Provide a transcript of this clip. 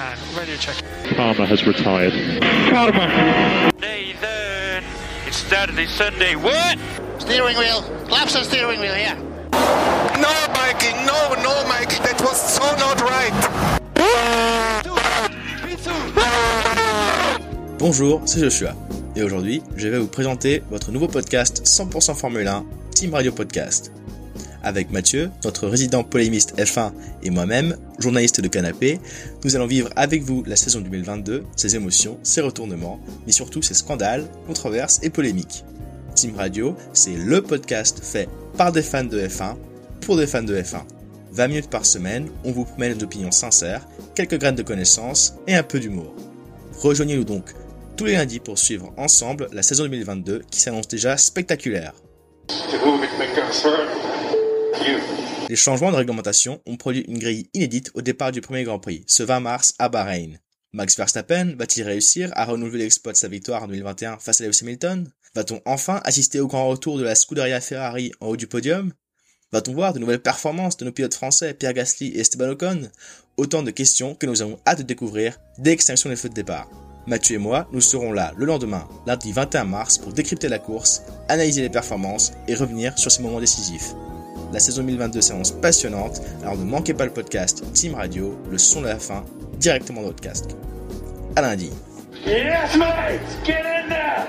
And radio check. Palmer has retired. Nathan! It's Saturday, Sunday. What? Steering wheel. Laps on steering wheel, yeah. No, Mikey, no, no, Mikey, that was so not right. Bonjour, c'est Joshua. Et aujourd'hui, je vais vous présenter votre nouveau podcast 100% Formule 1, Team Radio Podcast. Avec Mathieu, notre résident polémiste F1 et moi-même, journaliste de canapé, nous allons vivre avec vous la saison 2022, ses émotions, ses retournements, mais surtout ses scandales, controverses et polémiques. Team Radio, c'est le podcast fait par des fans de F1 pour des fans de F1. 20 minutes par semaine, on vous promet des opinions sincères, quelques graines de connaissances et un peu d'humour. Rejoignez-nous donc tous les lundis pour suivre ensemble la saison 2022 qui s'annonce déjà spectaculaire. Les changements de réglementation ont produit une grille inédite au départ du premier Grand Prix, ce 20 mars à Bahreïn. Max Verstappen va-t-il réussir à renouveler l'exploit de sa victoire en 2021 face à Lewis Hamilton? Va-t-on enfin assister au grand retour de la Scuderia Ferrari en haut du podium? Va-t-on voir de nouvelles performances de nos pilotes français Pierre Gasly et Esteban Ocon? Autant de questions que nous avons hâte de découvrir dès l'extinction des feux de départ. Mathieu et moi, nous serons là le lendemain, lundi 21 mars, pour décrypter la course, analyser les performances et revenir sur ces moments décisifs. La saison 2022 s'annonce passionnante, alors ne manquez pas le podcast Team Radio, le son de la fin, directement dans votre casque. À lundi. Yes, mate! Get in there!